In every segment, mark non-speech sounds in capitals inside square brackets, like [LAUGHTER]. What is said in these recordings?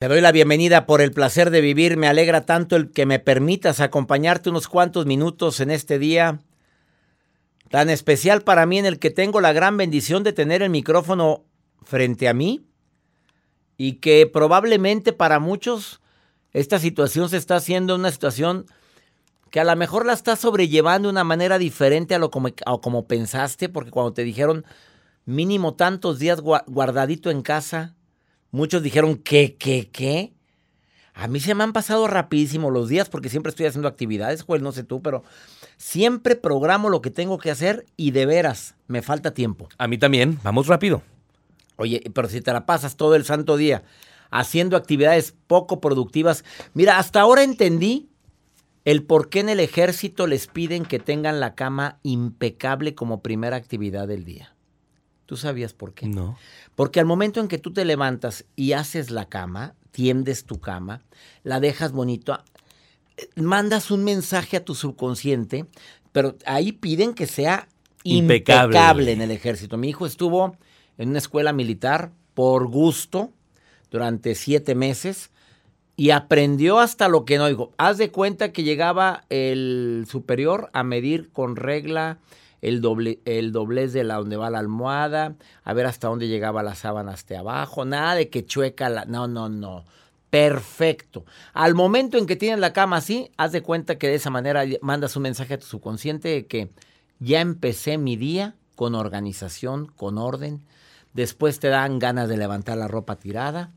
Te doy la bienvenida por el placer de vivir. Me alegra tanto el que me permitas acompañarte unos cuantos minutos en este día tan especial para mí en el que tengo la gran bendición de tener el micrófono frente a mí y que probablemente para muchos esta situación se está haciendo una situación que a lo mejor la estás sobrellevando de una manera diferente a lo como, como pensaste, porque cuando te dijeron mínimo tantos días guardadito en casa, Muchos dijeron, ¿qué, qué, qué? A mí se me han pasado rapidísimo los días porque siempre estoy haciendo actividades, pues no sé tú, pero siempre programo lo que tengo que hacer y de veras me falta tiempo. A mí también, vamos rápido. Oye, pero si te la pasas todo el santo día haciendo actividades poco productivas, mira, hasta ahora entendí el por qué en el ejército les piden que tengan la cama impecable como primera actividad del día. ¿Tú sabías por qué? No. Porque al momento en que tú te levantas y haces la cama, tiendes tu cama, la dejas bonito, mandas un mensaje a tu subconsciente, pero ahí piden que sea impecable. impecable en el ejército. Mi hijo estuvo en una escuela militar por gusto durante siete meses y aprendió hasta lo que no dijo. Haz de cuenta que llegaba el superior a medir con regla el, doble, el doblez de la donde va la almohada, a ver hasta dónde llegaba la sábana hasta abajo, nada de que chueca la... No, no, no. Perfecto. Al momento en que tienes la cama así, haz de cuenta que de esa manera mandas un mensaje a tu subconsciente de que ya empecé mi día con organización, con orden. Después te dan ganas de levantar la ropa tirada.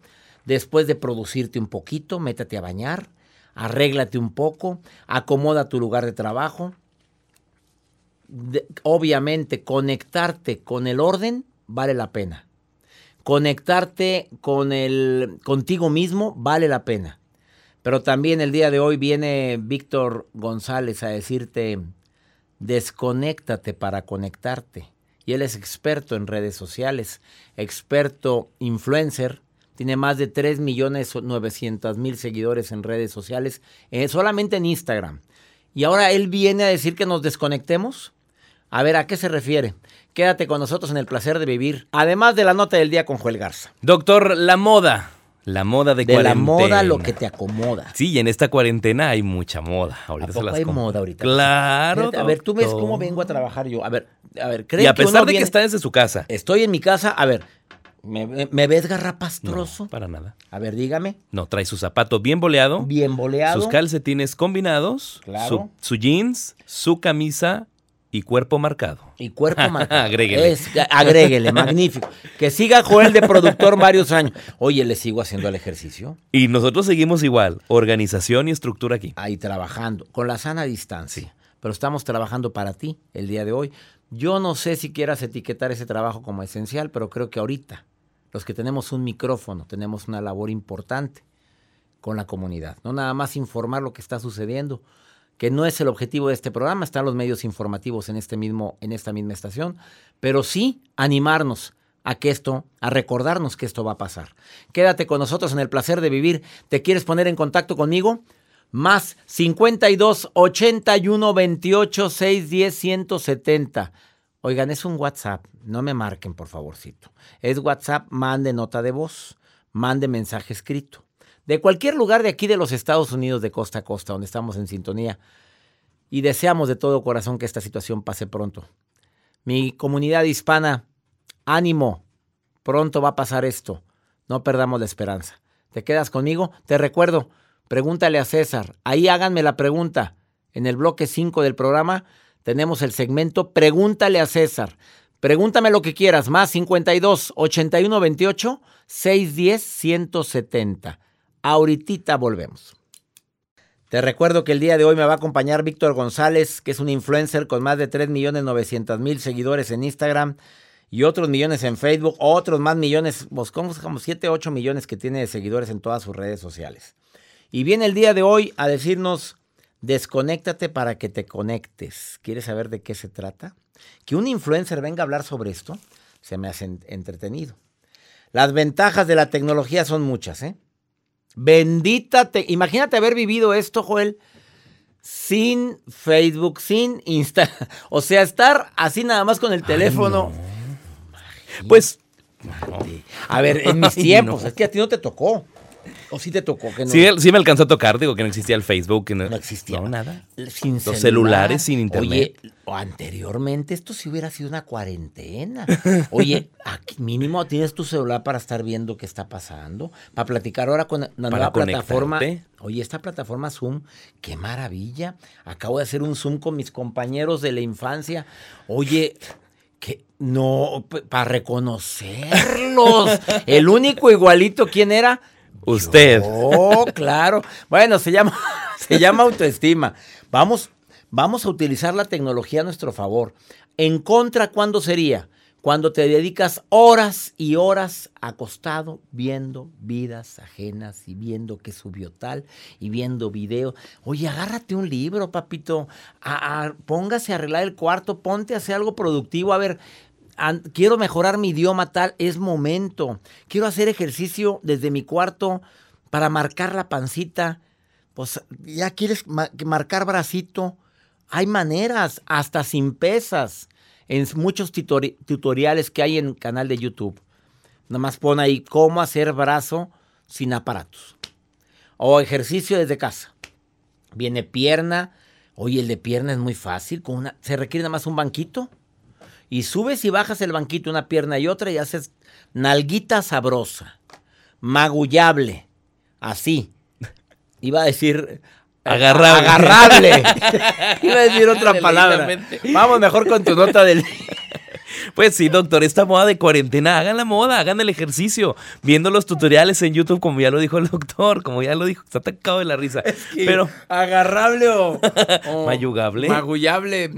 Después de producirte un poquito, métate a bañar, arréglate un poco, acomoda tu lugar de trabajo, obviamente conectarte con el orden vale la pena. Conectarte con el contigo mismo vale la pena. Pero también el día de hoy viene Víctor González a decirte desconéctate para conectarte. Y él es experto en redes sociales, experto influencer, tiene más de 3 millones 900 mil seguidores en redes sociales, eh, solamente en Instagram. Y ahora él viene a decir que nos desconectemos. A ver, ¿a qué se refiere? Quédate con nosotros en el placer de vivir. Además de la nota del día con Joel Garza. Doctor, la moda. La moda de, de la moda lo que te acomoda. Sí, y en esta cuarentena hay mucha moda. Ahorita ¿A hay moda ahorita. Claro. a ver, tú ves cómo vengo a trabajar yo. A ver, a ver, ¿crees Y a pesar de que está desde su casa. Estoy en mi casa. A ver, ¿me, ves garrapastroso? No, para nada. A ver, dígame. No, trae su zapato bien boleado. Bien boleado. Sus calcetines combinados. Claro. su jeans, su camisa y cuerpo marcado. Y cuerpo [LAUGHS] marcado. agréguele. agréguele, magnífico. Que siga Joel de productor varios años. Oye, le sigo haciendo el ejercicio. Y nosotros seguimos igual, organización y estructura aquí. Ahí trabajando, con la sana distancia. Pero estamos trabajando para ti el día de hoy. Yo no sé si quieras etiquetar ese trabajo como esencial, pero creo que ahorita, los que tenemos un micrófono, tenemos una labor importante con la comunidad. No nada más informar lo que está sucediendo, que no es el objetivo de este programa, están los medios informativos en, este mismo, en esta misma estación, pero sí animarnos a que esto, a recordarnos que esto va a pasar. Quédate con nosotros en el placer de vivir. ¿Te quieres poner en contacto conmigo? Más 52 81 28 610 170. Oigan, es un WhatsApp, no me marquen por favorcito. Es WhatsApp, mande nota de voz, mande mensaje escrito de cualquier lugar de aquí de los Estados Unidos, de costa a costa, donde estamos en sintonía. Y deseamos de todo corazón que esta situación pase pronto. Mi comunidad hispana, ánimo, pronto va a pasar esto. No perdamos la esperanza. ¿Te quedas conmigo? Te recuerdo, pregúntale a César. Ahí háganme la pregunta. En el bloque 5 del programa tenemos el segmento Pregúntale a César. Pregúntame lo que quieras, más 52 81 28 610 170. Ahorita volvemos. Te recuerdo que el día de hoy me va a acompañar Víctor González, que es un influencer con más de 3.900.000 seguidores en Instagram y otros millones en Facebook, otros más millones, pues como, como 7, 8 millones que tiene de seguidores en todas sus redes sociales. Y viene el día de hoy a decirnos, desconéctate para que te conectes. ¿Quieres saber de qué se trata? Que un influencer venga a hablar sobre esto, se me hace entretenido. Las ventajas de la tecnología son muchas, ¿eh? Bendita te. Imagínate haber vivido esto, Joel, sin Facebook, sin Insta. [LAUGHS] O sea, estar así nada más con el teléfono. Pues. A ver, en mis [LAUGHS] tiempos, es que a ti no te tocó. ¿O sí te tocó que no? Sí, sí me alcanzó a tocar, digo que no existía el Facebook. que no, No existía. No, nada. Sin Los celular. celulares, sin internet. Oye, anteriormente esto sí hubiera sido una cuarentena. Oye, aquí mínimo tienes tu celular para estar viendo qué está pasando, para platicar ahora con la nueva plataforma. Oye, esta plataforma Zoom, qué maravilla. Acabo de hacer un Zoom con mis compañeros de la infancia. Oye, que no, para reconocerlos. [LAUGHS] El único igualito, ¿quién era? Usted. Oh, claro. Bueno, se llama, [LAUGHS] se llama autoestima. Vamos, vamos a utilizar la tecnología a nuestro favor. En contra, ¿cuándo sería? Cuando te dedicas horas y horas acostado viendo vidas ajenas y viendo que subió tal y viendo video. Oye, agárrate un libro, papito. Póngase a arreglar el cuarto, ponte a hacer algo productivo. A ver, quiero mejorar mi idioma tal, es momento. Quiero hacer ejercicio desde mi cuarto para marcar la pancita. Pues ya quieres marcar bracito. Hay maneras, hasta sin pesas, en muchos tutori- tutoriales que hay en el canal de YouTube. Nada más pon ahí cómo hacer brazo sin aparatos. O ejercicio desde casa. Viene pierna. Oye, el de pierna es muy fácil. Con una, se requiere nada más un banquito. Y subes y bajas el banquito una pierna y otra y haces nalguita sabrosa, magullable, así. Iba a decir... Agarrable. Agarrable. [LAUGHS] Iba a decir otra palabra. Vamos mejor con tu nota del... Pues sí, doctor, esta moda de cuarentena, hagan la moda, hagan el ejercicio, viendo los tutoriales en YouTube, como ya lo dijo el doctor, como ya lo dijo, está atacado de la risa. Pero agarrable [LAUGHS] o, Mayugable. magullable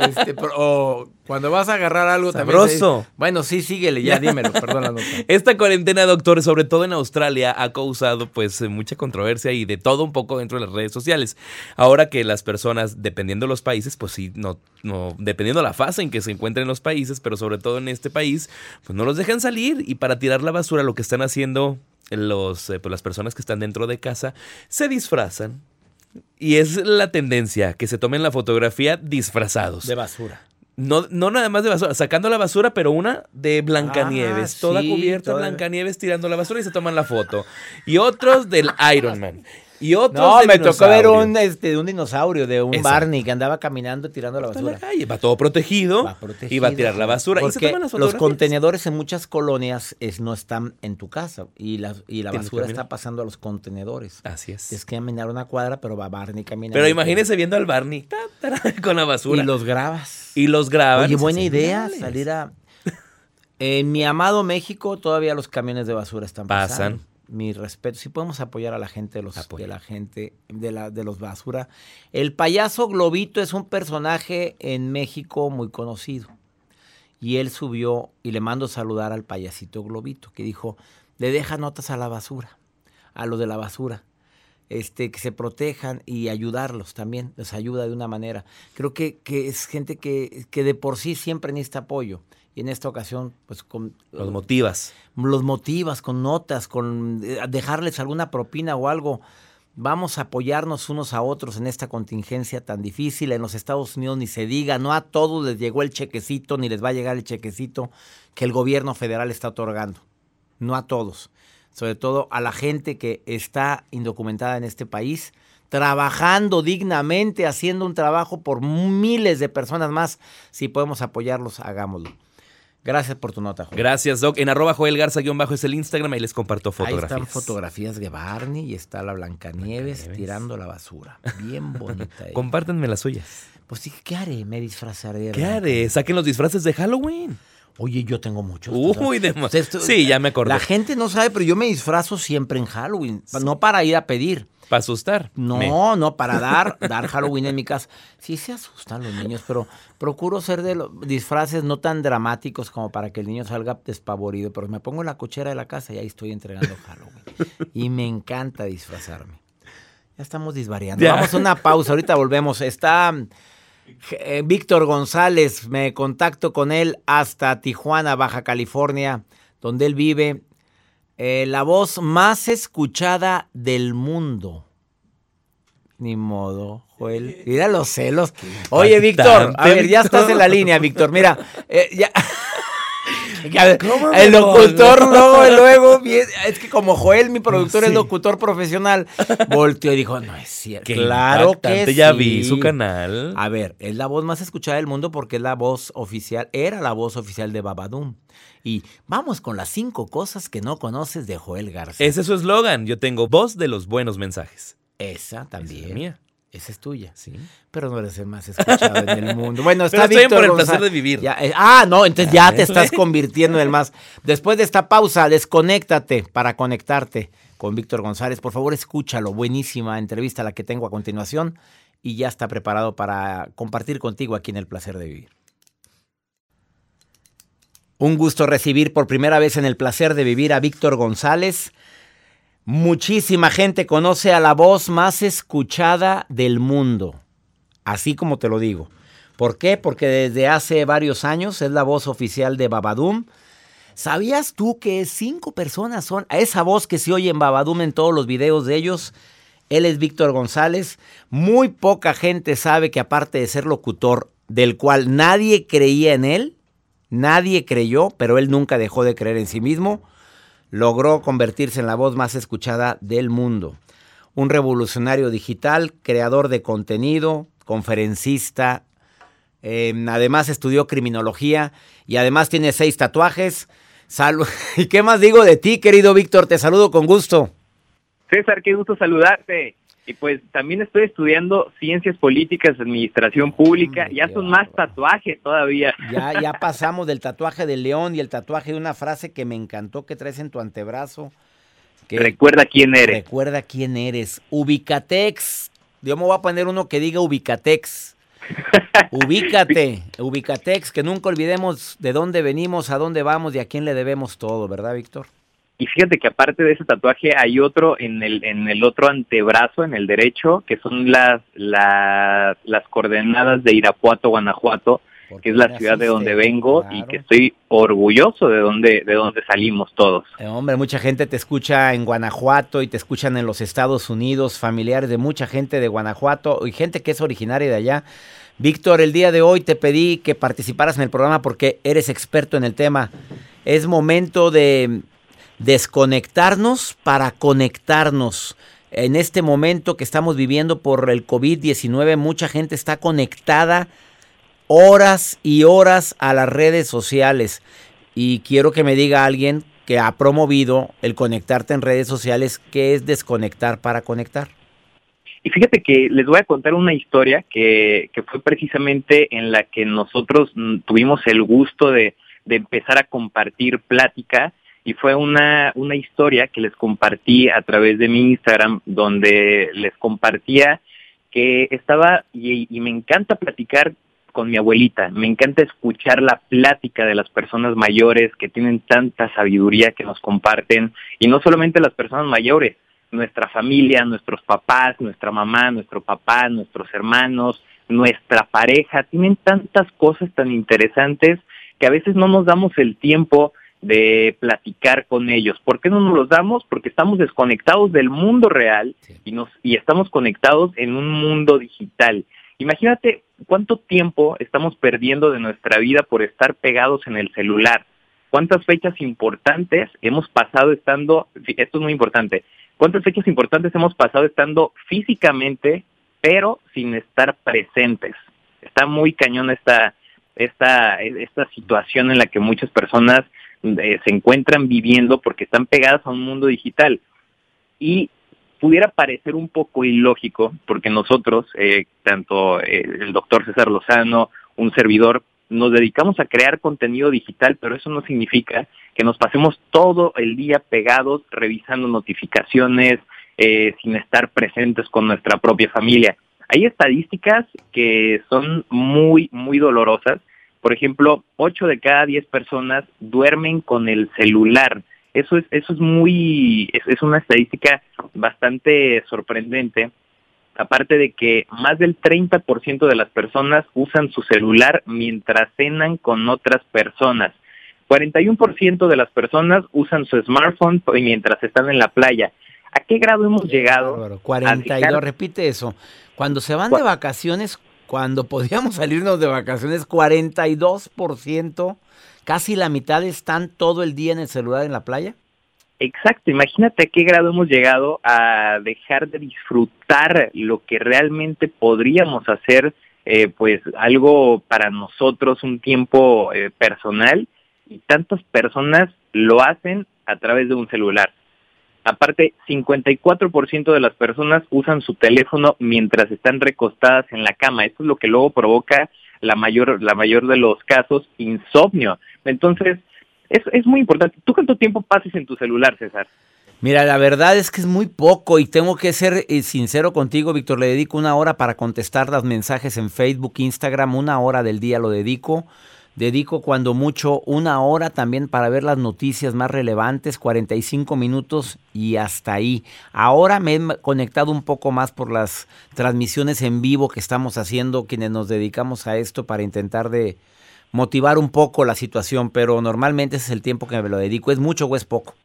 este, o cuando vas a agarrar algo Sabroso. también se- bueno sí síguele ya dímelo perdón la nota [LAUGHS] esta cuarentena, doctor, sobre todo en Australia, ha causado pues eh, mucha controversia y de todo un poco dentro de las redes sociales. Ahora que las personas, dependiendo de los países, pues sí, no, no, dependiendo la fase en que se encuentren los países, pero sobre todo en este país, pues no los dejan salir y para tirar la basura lo que están haciendo los, eh, pues, las personas que están dentro de casa, se disfrazan. Y es la tendencia que se tomen la fotografía disfrazados. de basura No, no nada más de basura, sacando la basura, pero una de Blancanieves, Ah, toda sí, cubierta toda- Blancanieves tirando la basura y se toman la foto. Y otros del Iron Man. [LAUGHS] Y otros no me tocó ver un este de un dinosaurio de un. Barney que andaba caminando tirando la la basura calle, va todo protegido, Va protegido. y va a tirar la basura. y Porque las los contenedores en muchas colonias es, no están en tu casa y la, y la basura está pasando a los contenedores. Así es. Es que caminar una cuadra, pero va Barney caminando. Pero imagínese viendo al Barney ta, ta, [LAUGHS] con la basura. Y los grabas. Y los graban. Oye, y buena idea salir a... [LAUGHS] En mi amado México todavía los camiones de basura están Pasan. Mi respeto. Si podemos apoyar a la gente de los, Apoya. de la gente de, la, de los basura. El payaso Globito es un personaje en México muy conocido. Y él subió y le mando saludar al payasito Globito, que dijo, le deja notas a la basura, a los de la basura este, que se protejan y ayudarlos también, les ayuda de una manera. Creo que, que es gente que, que de por sí siempre necesita apoyo. Y en esta ocasión, pues con, Los motivas. los motivas con notas, con eh, dejarles alguna propina o algo. Vamos a apoyarnos unos a otros en esta contingencia tan difícil. En los Estados Unidos ni se diga, no a todos les llegó el chequecito, ni les va a llegar el chequecito que el gobierno federal está otorgando. No a todos. Sobre todo a la gente que está indocumentada en este país, trabajando dignamente, haciendo un trabajo por miles de personas más. Si podemos apoyarlos, hagámoslo. Gracias por tu nota, Juan. Gracias, Doc. En arroba Joel Garza guion bajo es el Instagram y les comparto Ahí fotografías. están fotografías de Barney y está la Blancanieves, Blancanieves. tirando la basura. Bien [LAUGHS] bonita. ella. Compártanme las suyas. Pues sí, ¿qué haré? Me disfrazaré. ¿Qué haré? Saquen los disfraces de Halloween. Oye, yo tengo muchos. Uy, de Sí, ya me acordé. La gente no sabe, pero yo me disfrazo siempre en Halloween. No para ir a pedir. Para asustar. No, Me- no, para dar, dar Halloween en mi casa. Sí se asustan los niños, pero procuro ser de los disfraces no tan dramáticos como para que el niño salga despavorido. Pero me pongo en la cochera de la casa y ahí estoy entregando Halloween. Y me encanta disfrazarme. Ya estamos disvariando. Ya. Vamos a una pausa, ahorita volvemos. Está eh, Víctor González, me contacto con él hasta Tijuana, Baja California, donde él vive. Eh, la voz más escuchada del mundo. Ni modo, Joel. Mira los celos. Oye, Víctor, a ver, ya estás en la línea, Víctor. Mira, eh, ya. [LAUGHS] [LAUGHS] el locutor [LAUGHS] luego, luego, es que como Joel, mi productor, es locutor profesional, volteó y dijo, no es cierto. claro que ya vi su canal. A ver, es la voz más escuchada del mundo porque es la voz oficial, era la voz oficial de Babadum. Y vamos con las cinco cosas que no conoces de Joel García. Ese es su eslogan. Yo tengo voz de los buenos mensajes. Esa también. Esa es mía. Esa es tuya. Sí. Pero no eres el más escuchado en el [LAUGHS] mundo. Bueno, está Pero por el placer de vivir. Eh, ah, no, entonces ya te [LAUGHS] estás convirtiendo en el más. Después de esta pausa, desconéctate para conectarte con Víctor González. Por favor, escúchalo. Buenísima entrevista la que tengo a continuación y ya está preparado para compartir contigo aquí en El Placer de Vivir. Un gusto recibir por primera vez en El Placer de Vivir a Víctor González. Muchísima gente conoce a la voz más escuchada del mundo, así como te lo digo. ¿Por qué? Porque desde hace varios años es la voz oficial de Babadum. ¿Sabías tú que cinco personas son a esa voz que se oye en Babadum en todos los videos de ellos? Él es Víctor González. Muy poca gente sabe que aparte de ser locutor, del cual nadie creía en él, nadie creyó, pero él nunca dejó de creer en sí mismo logró convertirse en la voz más escuchada del mundo. Un revolucionario digital, creador de contenido, conferencista, em, además estudió criminología y además tiene seis tatuajes. [LAUGHS] ¿Y qué más digo de ti, querido Víctor? Te saludo con gusto. César, qué gusto saludarte. Y pues también estoy estudiando ciencias políticas, administración pública. Mm, ya son más tatuajes todavía. Ya, ya [LAUGHS] pasamos del tatuaje del león y el tatuaje de una frase que me encantó que traes en tu antebrazo. Que recuerda quién eres. Recuerda quién eres. Ubicatex. Yo me voy a poner uno que diga Ubicatex. [LAUGHS] Ubícate, Ubicatex, que nunca olvidemos de dónde venimos, a dónde vamos y a quién le debemos todo, ¿verdad, Víctor? Y fíjate que aparte de ese tatuaje hay otro en el, en el otro antebrazo, en el derecho, que son las, las, las coordenadas de Irapuato, Guanajuato, que es la ciudad de donde vengo y que estoy orgulloso de donde, de donde salimos todos. Eh, hombre, mucha gente te escucha en Guanajuato y te escuchan en los Estados Unidos, familiares de mucha gente de Guanajuato y gente que es originaria de allá. Víctor, el día de hoy te pedí que participaras en el programa porque eres experto en el tema. Es momento de desconectarnos para conectarnos. En este momento que estamos viviendo por el COVID-19, mucha gente está conectada horas y horas a las redes sociales. Y quiero que me diga alguien que ha promovido el conectarte en redes sociales, ¿qué es desconectar para conectar? Y fíjate que les voy a contar una historia que, que fue precisamente en la que nosotros mm, tuvimos el gusto de, de empezar a compartir plática y fue una, una historia que les compartí a través de mi Instagram donde les compartía que estaba y, me encanta platicar con mi abuelita, me encanta escuchar la plática de las personas mayores que tienen tanta sabiduría que nos comparten y no solamente las personas mayores, nuestra familia, nuestros papás, nuestra mamá, nuestro papá, nuestros hermanos, nuestra pareja, tienen tantas cosas tan interesantes que a veces no nos damos el tiempo de platicar con ellos. ¿Por qué no nos los damos? Porque estamos desconectados del mundo real y, nos, y estamos conectados en un mundo digital. Imagínate cuánto tiempo estamos perdiendo de nuestra vida por estar pegados en el celular. ¿Cuántas fechas importantes hemos pasado estando, esto es muy importante, cuántas fechas importantes hemos pasado estando físicamente, pero sin estar presentes? Está muy cañón esta, esta, esta situación en la que muchas personas eh, se encuentran viviendo porque están pegadas a un mundo digital. Y pudiera parecer un poco ilógico, porque nosotros, eh, tanto eh, el doctor César Lozano, un servidor, nos dedicamos a crear contenido digital, pero eso no significa que nos pasemos todo el día pegados revisando notificaciones, sin estar presentes con nuestra propia familia. Hay estadísticas que son muy, muy dolorosas por ejemplo, 8 de cada 10 personas duermen con el celular. Eso es, eso es muy, es, una estadística bastante sorprendente. Aparte de que más del 30% de las personas usan su celular mientras cenan con otras personas. 41% de las personas usan su smartphone mientras están en la playa. ¿A qué grado hemos llegado? 42, repite eso. Cuando se van de vacaciones, cuando podíamos [LAUGHS] salirnos de vacaciones, 42%, casi la mitad están todo el día en el celular en la playa. Exacto, imagínate a qué grado hemos llegado a dejar de disfrutar lo que realmente podríamos hacer, eh, pues algo para nosotros, un tiempo eh, personal, y tantas personas lo hacen a través de un celular. Aparte, 54% de las personas usan su teléfono mientras están recostadas en la cama. Esto es lo que luego provoca la mayor, la mayor de los casos, insomnio. Entonces, es, es muy importante. ¿Tú cuánto tiempo pases en tu celular, César? Mira, la verdad es que es muy poco y tengo que ser eh, sincero contigo, Víctor. Le dedico una hora para contestar los mensajes en Facebook, Instagram, una hora del día lo dedico. Dedico cuando mucho una hora también para ver las noticias más relevantes, 45 minutos y hasta ahí. Ahora me he conectado un poco más por las transmisiones en vivo que estamos haciendo, quienes nos dedicamos a esto para intentar de motivar un poco la situación, pero normalmente ese es el tiempo que me lo dedico. ¿Es mucho o es poco?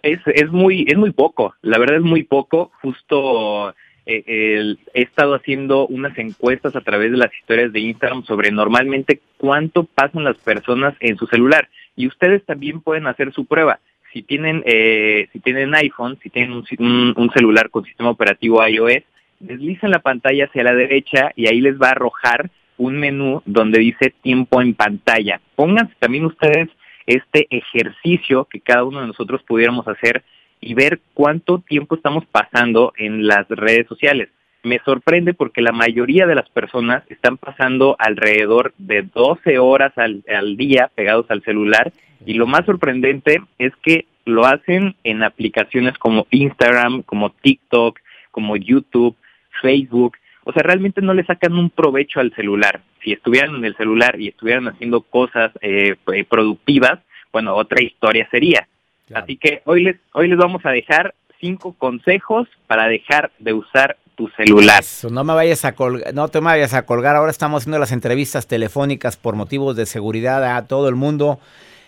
Es, es muy es muy poco, la verdad es muy poco. Justo eh, he estado haciendo unas encuestas a través de las historias de Instagram sobre normalmente cuánto pasan las personas en su celular y ustedes también pueden hacer su prueba. Si tienen eh, si tienen iPhone, si tienen un, un, celular con sistema operativo iOS, deslicen la pantalla hacia la derecha y ahí les va a arrojar un menú donde dice tiempo en pantalla. Pónganse también ustedes este ejercicio que cada uno de nosotros pudiéramos hacer y ver cuánto tiempo estamos pasando en las redes sociales. Me sorprende porque la mayoría de las personas están pasando alrededor de 12 horas al, día pegados al celular y lo más sorprendente es que lo hacen en aplicaciones como Instagram, como TikTok, como YouTube, Facebook. O sea, realmente no le sacan un provecho al celular. Si estuvieran en el celular y estuvieran haciendo cosas eh, productivas, bueno, otra historia sería. Así que hoy les, hoy les vamos a dejar cinco consejos para dejar de usar tu celular. no me vayas a colgar, no te me vayas a colgar. Ahora estamos haciendo las entrevistas telefónicas por motivos de seguridad a todo el mundo.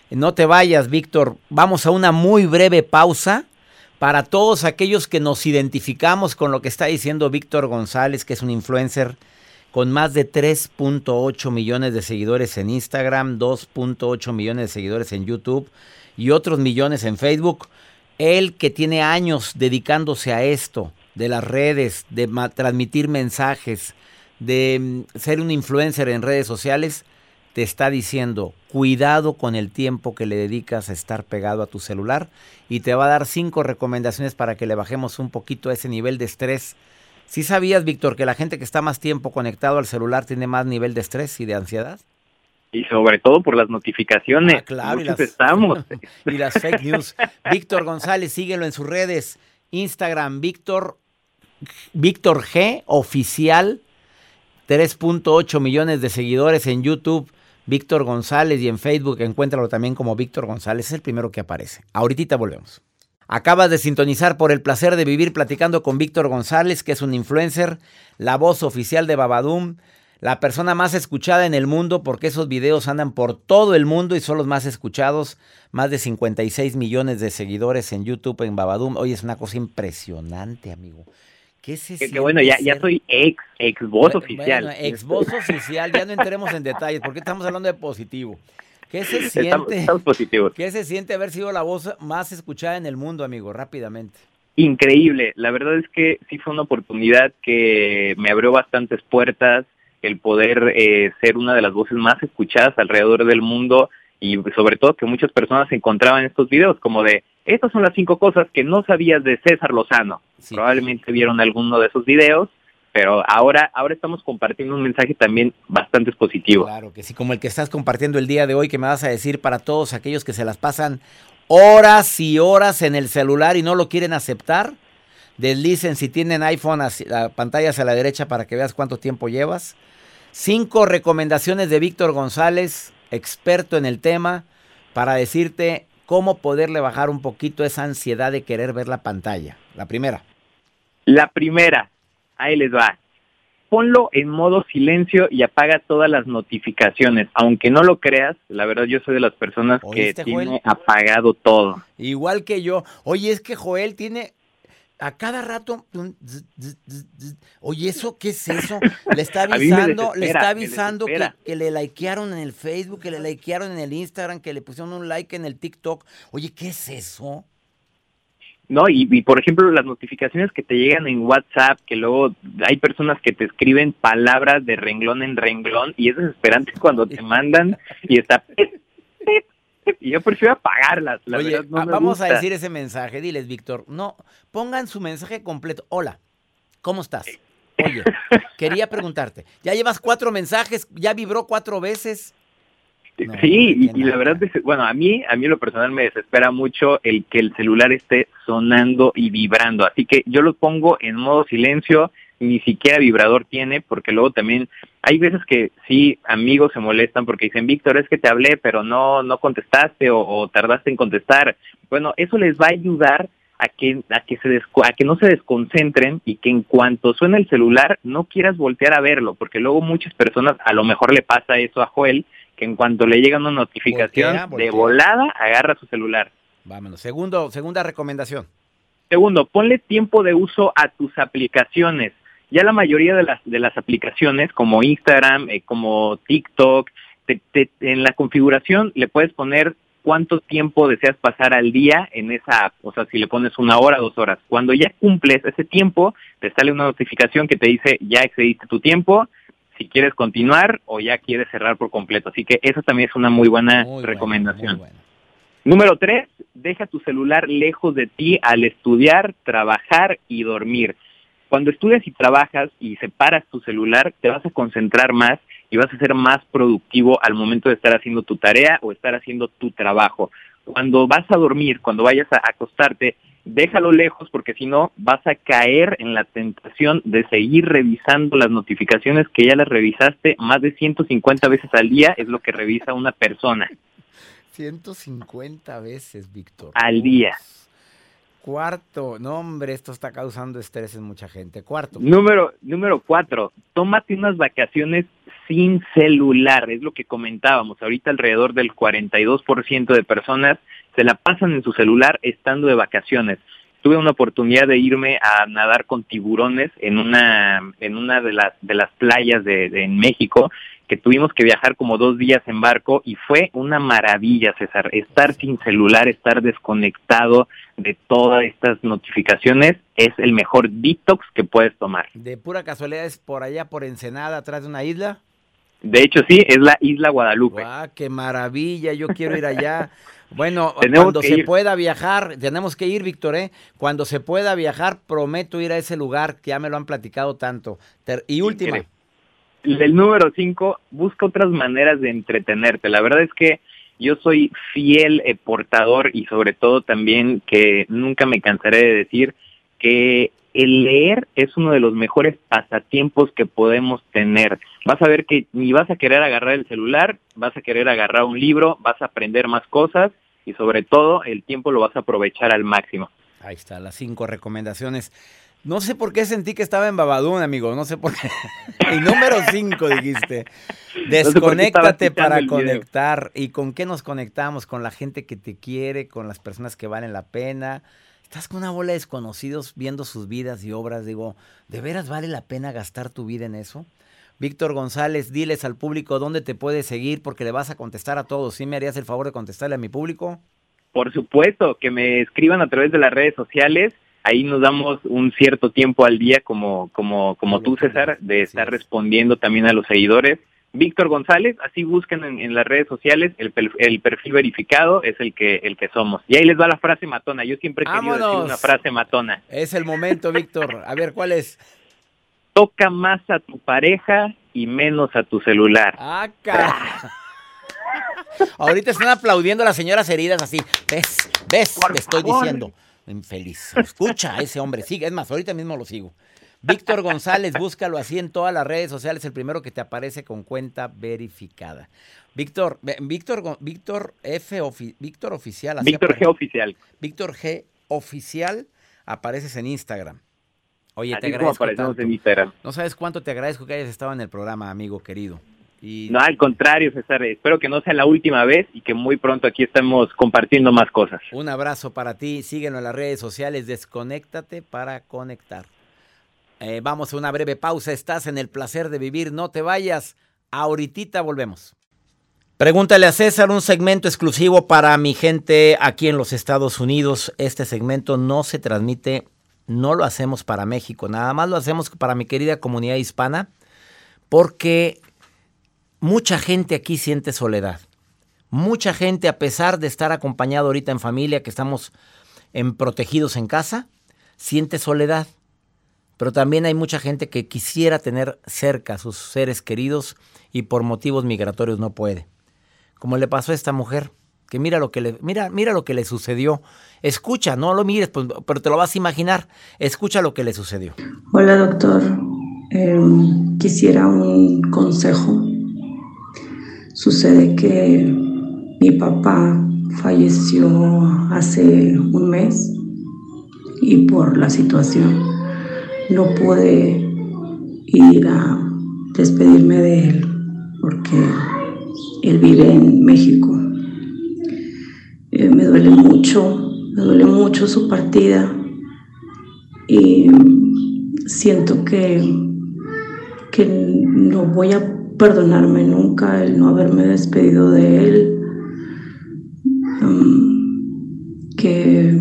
No te vayas, Víctor. Vamos a una muy breve pausa para todos aquellos que nos identificamos con lo que está diciendo Víctor González, que es un influencer con más de 3.8 millones de seguidores en Instagram, 2.8 millones de seguidores en YouTube y otros millones en Facebook. Él que tiene años dedicándose a esto, de las redes, de transmitir mensajes, de mm, ser un influencer en redes sociales, te está diciendo, cuidado con el tiempo que le dedicas a estar pegado a tu celular y te va a dar cinco recomendaciones para que le bajemos un poquito ese nivel de estrés. ¿Sí sabías, Víctor, que la gente que está más tiempo conectado al celular tiene más nivel de estrés y de ansiedad? Y sobre todo por las notificaciones. Ah, claro, y las, estamos. [LAUGHS] y las fake news. Víctor González, síguelo en sus redes. Instagram, Víctor, Víctor G, oficial, 3.8 millones de seguidores en YouTube. Víctor González y en Facebook encuéntralo también como Víctor González, es el primero que aparece. Ahorita volvemos. Acabas de sintonizar por el placer de vivir platicando con Víctor González, que es un influencer, la voz oficial de Babadum la persona más escuchada en el mundo, porque esos videos andan por todo el mundo y son los más escuchados. Más de 56 millones de seguidores en YouTube, en Babadum. Oye, es una cosa impresionante, amigo. ¿Qué se que, bueno, ya, ya soy ex, ex voz oficial. Bueno, ex voz oficial, ya no entremos en detalles, porque estamos hablando de positivo. ¿Qué se siente? Estamos, positivos. ¿Qué se siente haber sido la voz más escuchada en el mundo, amigo? Rápidamente. Increíble. La verdad es que sí fue una oportunidad que me abrió bastantes puertas el poder eh, ser una de las voces más escuchadas alrededor del mundo y sobre todo que muchas personas encontraban estos videos como de estas son las cinco cosas que no sabías de César Lozano. Probablemente vieron alguno de esos videos, pero ahora ahora estamos compartiendo un mensaje también bastante positivo. Claro que sí, como el que estás compartiendo el día de hoy que me vas a decir para todos aquellos que se las pasan horas y horas en el celular y no lo quieren aceptar. Deslicen si tienen iPhone la pantalla hacia la derecha para que veas cuánto tiempo llevas. Cinco recomendaciones de Víctor González, experto en el tema, para decirte cómo poderle bajar un poquito esa ansiedad de querer ver la pantalla. La primera. La primera, ahí les va. Ponlo en modo silencio y apaga todas las notificaciones. Aunque no lo creas, la verdad yo soy de las personas que tiene apagado todo. Igual que yo. Oye, es que Joel tiene a cada rato, oye, ¿eso qué es eso? [LAUGHS] Le está avisando, le está avisando que, le likearon en el Facebook, que le likearon en el Instagram, que le pusieron un like en el TikTok. Oye, ¿qué es eso? No, y, y, por ejemplo las notificaciones que te llegan en WhatsApp, que luego hay personas que te escriben palabras de renglón en renglón y es desesperante cuando te mandan y está [LAUGHS] [LAUGHS] y yo prefiero apagarlas. La Oye, no vamos a decir ese mensaje. Diles, Víctor, no, pongan su mensaje completo. Hola, ¿cómo estás? Oye, [LAUGHS] quería preguntarte, ya llevas cuatro mensajes, ya vibró cuatro veces. sí, y, la verdad es, bueno, a mí, a mí lo personal me desespera mucho el que el celular esté sonando y vibrando, así que yo lo pongo en modo silencio, ni siquiera vibrador tiene, porque luego también hay veces que sí, amigos se molestan porque dicen, Víctor, es que te hablé, pero no, no contestaste o, tardaste en contestar. Bueno, eso les va a ayudar a que, a que, se a que no se desconcentren y que en cuanto suene el celular no quieras voltear a verlo, porque luego muchas personas, a lo mejor le pasa eso a Joel, que en cuanto le llega una notificación de volada, agarra su celular. Vámonos. Segundo, segunda recomendación. Segundo, ponle tiempo de uso a tus aplicaciones ya la mayoría de las, de las aplicaciones como Instagram, eh, como TikTok, en la configuración le puedes poner cuánto tiempo deseas pasar al día en esa app. O sea, si le pones una hora, dos horas. Cuando ya cumples ese tiempo, te sale una notificación que te dice ya excediste tu tiempo, si quieres continuar o ya quieres cerrar por completo. Así que eso también es una muy buena recomendación. Número tres, deja tu celular lejos de ti al estudiar, trabajar y dormir. Cuando estudias y trabajas y separas tu celular, te vas a concentrar más y vas a ser más productivo al momento de estar haciendo tu tarea o estar haciendo tu trabajo. Cuando vas a dormir, cuando vayas a acostarte, déjalo lejos porque si no vas a caer en la tentación de seguir revisando las notificaciones que ya las revisaste más de 150 veces al día, es lo que revisa una persona. 150 veces, Víctor. Al día. Cuarto, no hombre, esto está causando estrés en mucha gente. Cuarto. Número, número cuatro, tómate unas vacaciones sin celular, es lo que comentábamos. Ahorita alrededor del 42% de personas se la pasan en su celular estando de vacaciones. Tuve una oportunidad de irme a nadar con tiburones en una, en una de las, de las playas de, de en México que tuvimos que viajar como dos días en barco y fue una maravilla, César, estar sin celular, estar desconectado de todas estas notificaciones es el mejor detox que puedes tomar. ¿De pura casualidad es por allá, por Ensenada, atrás de una isla? De hecho, sí, es la isla Guadalupe. ¡Ah, qué maravilla! Yo quiero ir allá. [LAUGHS] Bueno, cuando se pueda viajar, tenemos que ir, Víctor, ¿eh? Cuando se pueda viajar, prometo ir a ese lugar que ya me lo han platicado tanto. Y última. El número cinco, busca otras maneras de entretenerte. La verdad es que yo soy fiel eh, portador y sobre todo también que nunca me cansaré de decir que el leer es uno de los mejores pasatiempos que podemos tener. Vas a ver que ni vas a querer agarrar el celular, vas a querer agarrar un libro, vas a aprender más cosas y sobre todo el tiempo lo vas a aprovechar al máximo. Ahí está, las cinco recomendaciones. No sé por qué sentí que estaba en Babadún, amigo. No sé por qué. [LAUGHS] El número 5 dijiste. Desconéctate para conectar. ¿Y con qué nos conectamos? Con la gente que te quiere, con las personas que valen la pena. Estás con una bola de desconocidos viendo sus vidas y obras. Digo, ¿de veras vale la pena gastar tu vida en eso? Víctor González, diles al público dónde te puedes seguir porque le vas a contestar a todos. ¿Sí me harías el favor de contestarle a mi público? Por supuesto, que me escriban a través de las redes sociales ahí nos damos un cierto tiempo al día como, como, como tú, César, de estar respondiendo también a los seguidores. Víctor González, así busquen en, las redes sociales, el, el, perfil verificado es el que, el que somos. Y ahí les va la frase matona. Yo siempre he querido decir una frase matona. Es el momento, Víctor. A ver, ¿cuál es? Toca más a tu pareja y menos a tu celular. ¡Ah, [LAUGHS] Ahorita están aplaudiendo a las señoras heridas así. ¿Ves? ¿Ves? Te estoy diciendo infeliz. Escucha a ese hombre, sigue, es más, ahorita mismo lo sigo. Víctor González, búscalo así en todas las redes sociales, el primero que te aparece con cuenta verificada. Víctor, Víctor, Víctor F, Víctor Oficial. Víctor G Oficial. Víctor G Oficial, apareces en Instagram. Oye, te agradezco. En Instagram. No sabes cuánto te agradezco que hayas estado en el programa, amigo querido. Y... No, al contrario, César. Espero que no sea la última vez y que muy pronto aquí estemos compartiendo más cosas. Un abrazo para ti. Síguenos en las redes sociales. Desconéctate para conectar. Eh, vamos a una breve pausa. Estás en el placer de vivir. No te vayas. Ahorita volvemos. Pregúntale a César un segmento exclusivo para mi gente aquí en los Estados Unidos. Este segmento no se transmite, no lo hacemos para México, nada más lo hacemos para mi querida comunidad hispana, porque mucha gente aquí siente soledad. Mucha gente, a pesar de estar acompañado ahorita en familia, que estamos en, protegidos en casa, siente soledad. Pero también hay mucha gente que quisiera tener cerca a sus seres queridos y por motivos migratorios no puede como le pasó a esta mujer, que mira lo que le, mira, mira lo que le sucedió. Escucha, no lo mires, pues, pero te lo vas a imaginar. Escucha lo que le sucedió. Hola doctor, em, quisiera un consejo. Sucede que mi papá falleció hace un mes y por la situación no pude ir a despedirme de él porque él vive en México. Eh, me duele mucho, me duele mucho su partida y siento que, que no voy a perdonarme nunca el no haberme despedido de él. Um, ¿qué,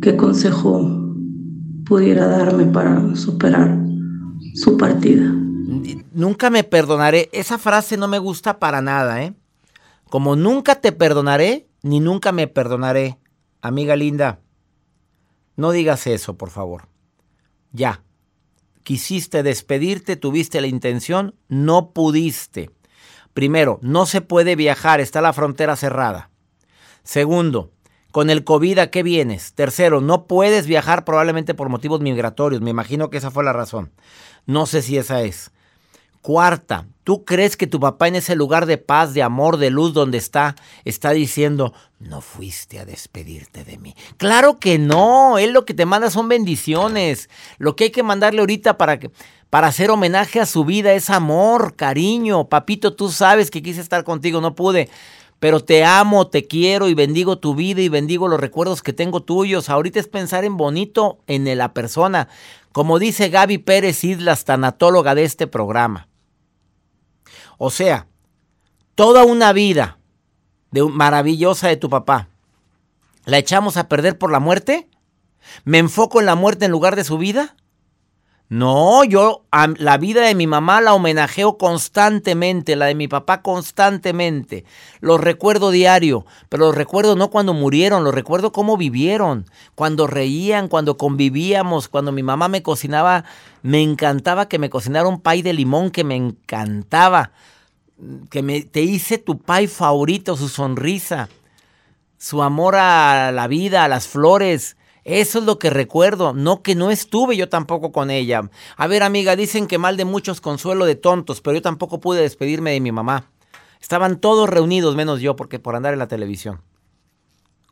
¿Qué consejo pudiera darme para superar su partida? Nunca me perdonaré. Esa frase no me gusta para nada, ¿eh? Como nunca te perdonaré, ni nunca me perdonaré. Amiga linda, no digas eso, por favor. Ya. Quisiste despedirte, tuviste la intención, no pudiste. Primero, no se puede viajar, está la frontera cerrada. Segundo, con el COVID, ¿a qué vienes? Tercero, no puedes viajar probablemente por motivos migratorios. Me imagino que esa fue la razón. No sé si esa es. Cuarta, ¿tú crees que tu papá en ese lugar de paz, de amor, de luz donde está, está diciendo, no fuiste a despedirte de mí? Claro que no, él lo que te manda son bendiciones. Lo que hay que mandarle ahorita para, para hacer homenaje a su vida es amor, cariño. Papito, tú sabes que quise estar contigo, no pude. Pero te amo, te quiero y bendigo tu vida y bendigo los recuerdos que tengo tuyos. Ahorita es pensar en bonito en la persona. Como dice Gaby Pérez Islas, tanatóloga de este programa. O sea, toda una vida de, maravillosa de tu papá, ¿la echamos a perder por la muerte? ¿Me enfoco en la muerte en lugar de su vida? No, yo la vida de mi mamá la homenajeo constantemente, la de mi papá constantemente. Los recuerdo diario, pero los recuerdo no cuando murieron, los recuerdo cómo vivieron, cuando reían, cuando convivíamos, cuando mi mamá me cocinaba, me encantaba que me cocinara un pay de limón que me encantaba, que me, te hice tu pay favorito, su sonrisa, su amor a la vida, a las flores, eso es lo que recuerdo, no que no estuve yo tampoco con ella. A ver, amiga, dicen que mal de muchos consuelo de tontos, pero yo tampoco pude despedirme de mi mamá. Estaban todos reunidos menos yo porque por andar en la televisión.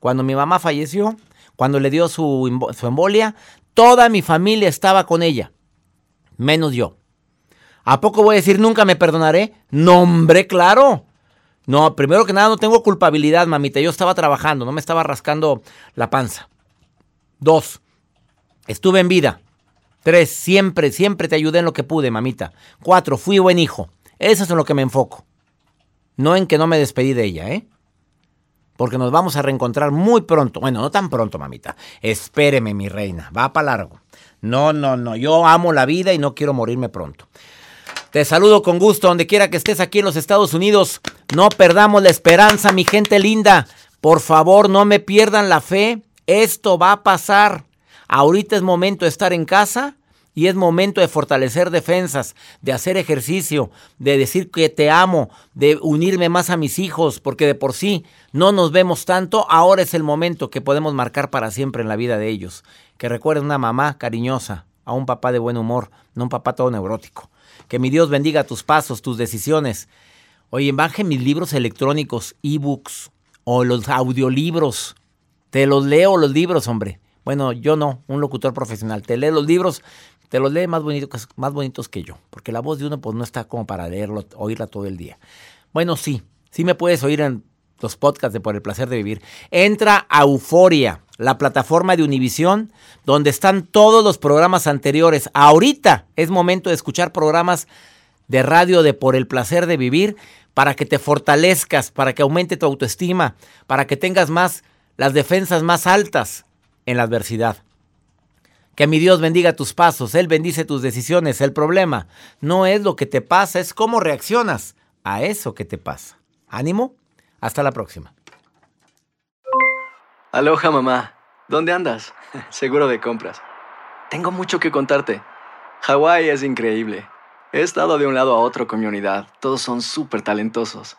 Cuando mi mamá falleció, cuando le dio su, embolia, toda mi familia estaba con ella, menos yo. ¿A poco voy a decir nunca me perdonaré? No, hombre, claro. No, primero que nada no tengo culpabilidad, mamita. Yo estaba trabajando, no me estaba rascando la panza. Dos, estuve en vida. Tres, siempre, siempre te ayudé en lo que pude, mamita. Cuatro, fui buen hijo. Eso es en lo que me enfoco. No en que no me despedí de ella, ¿eh? Porque nos vamos a reencontrar muy pronto. Bueno, no tan pronto, mamita. Espéreme, mi reina. Va para largo. No, no, no. Yo amo la vida y no quiero morirme pronto. Te saludo con gusto donde quiera que estés aquí en los Estados Unidos. No perdamos la esperanza, mi gente linda. Por favor, no me pierdan la fe. Esto va a pasar. Ahorita es momento de estar en casa y es momento de fortalecer defensas, de hacer ejercicio, de decir que te amo, de unirme más a mis hijos, porque de por sí no nos vemos tanto. Ahora es el momento que podemos marcar para siempre en la vida de ellos. Que recuerden una mamá cariñosa, a un papá de buen humor, no un papá todo neurótico. Que mi Dios bendiga tus pasos, tus decisiones. Oye, baje mis libros electrónicos, ebooks o los audiolibros te los leo los libros, hombre. Bueno, yo no, un locutor profesional. Te lee los libros, te los lee más bonitos, más bonitos que yo, porque la voz de uno pues no está como para leerlo, oírla todo el día. Bueno, sí, sí me puedes oír en los podcasts de Por el Placer de Vivir. Entra a Euforia, la plataforma de Univisión, donde están todos los programas anteriores. Ahorita es momento de escuchar programas de radio de Por el Placer de Vivir para que te fortalezcas, para que aumente tu autoestima, para que tengas más las defensas más altas en la adversidad. Que mi Dios bendiga tus pasos, Él bendice tus decisiones. El problema no es lo que te pasa, es cómo reaccionas a eso que te pasa. Ánimo, hasta la próxima. Aloha mamá, ¿dónde andas? [LAUGHS] Seguro de compras. Tengo mucho que contarte. Hawái es increíble. He estado de un lado a otro con mi unidad. Todos son súper talentosos.